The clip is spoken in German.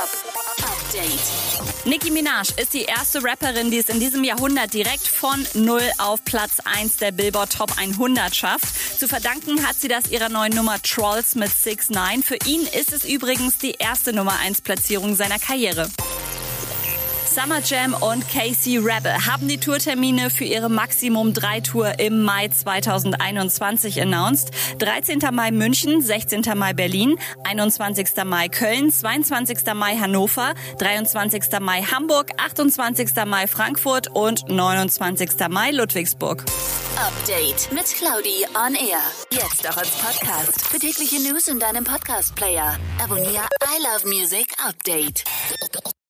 Update. Nicki Minaj ist die erste Rapperin, die es in diesem Jahrhundert direkt von Null auf Platz 1 der Billboard Top 100 schafft. Zu verdanken hat sie das ihrer neuen Nummer Trolls mit 6 9 Für ihn ist es übrigens die erste Nummer 1 Platzierung seiner Karriere. Summer Jam und Casey Rebel haben die Tourtermine für ihre Maximum 3 Tour im Mai 2021 announced. 13. Mai München, 16. Mai Berlin, 21. Mai Köln, 22. Mai Hannover, 23. Mai Hamburg, 28. Mai Frankfurt und 29. Mai Ludwigsburg. Update mit Claudi on Air. Jetzt auch als Podcast. Für tägliche News in deinem Podcast-Player. Abonniere I Love Music Update.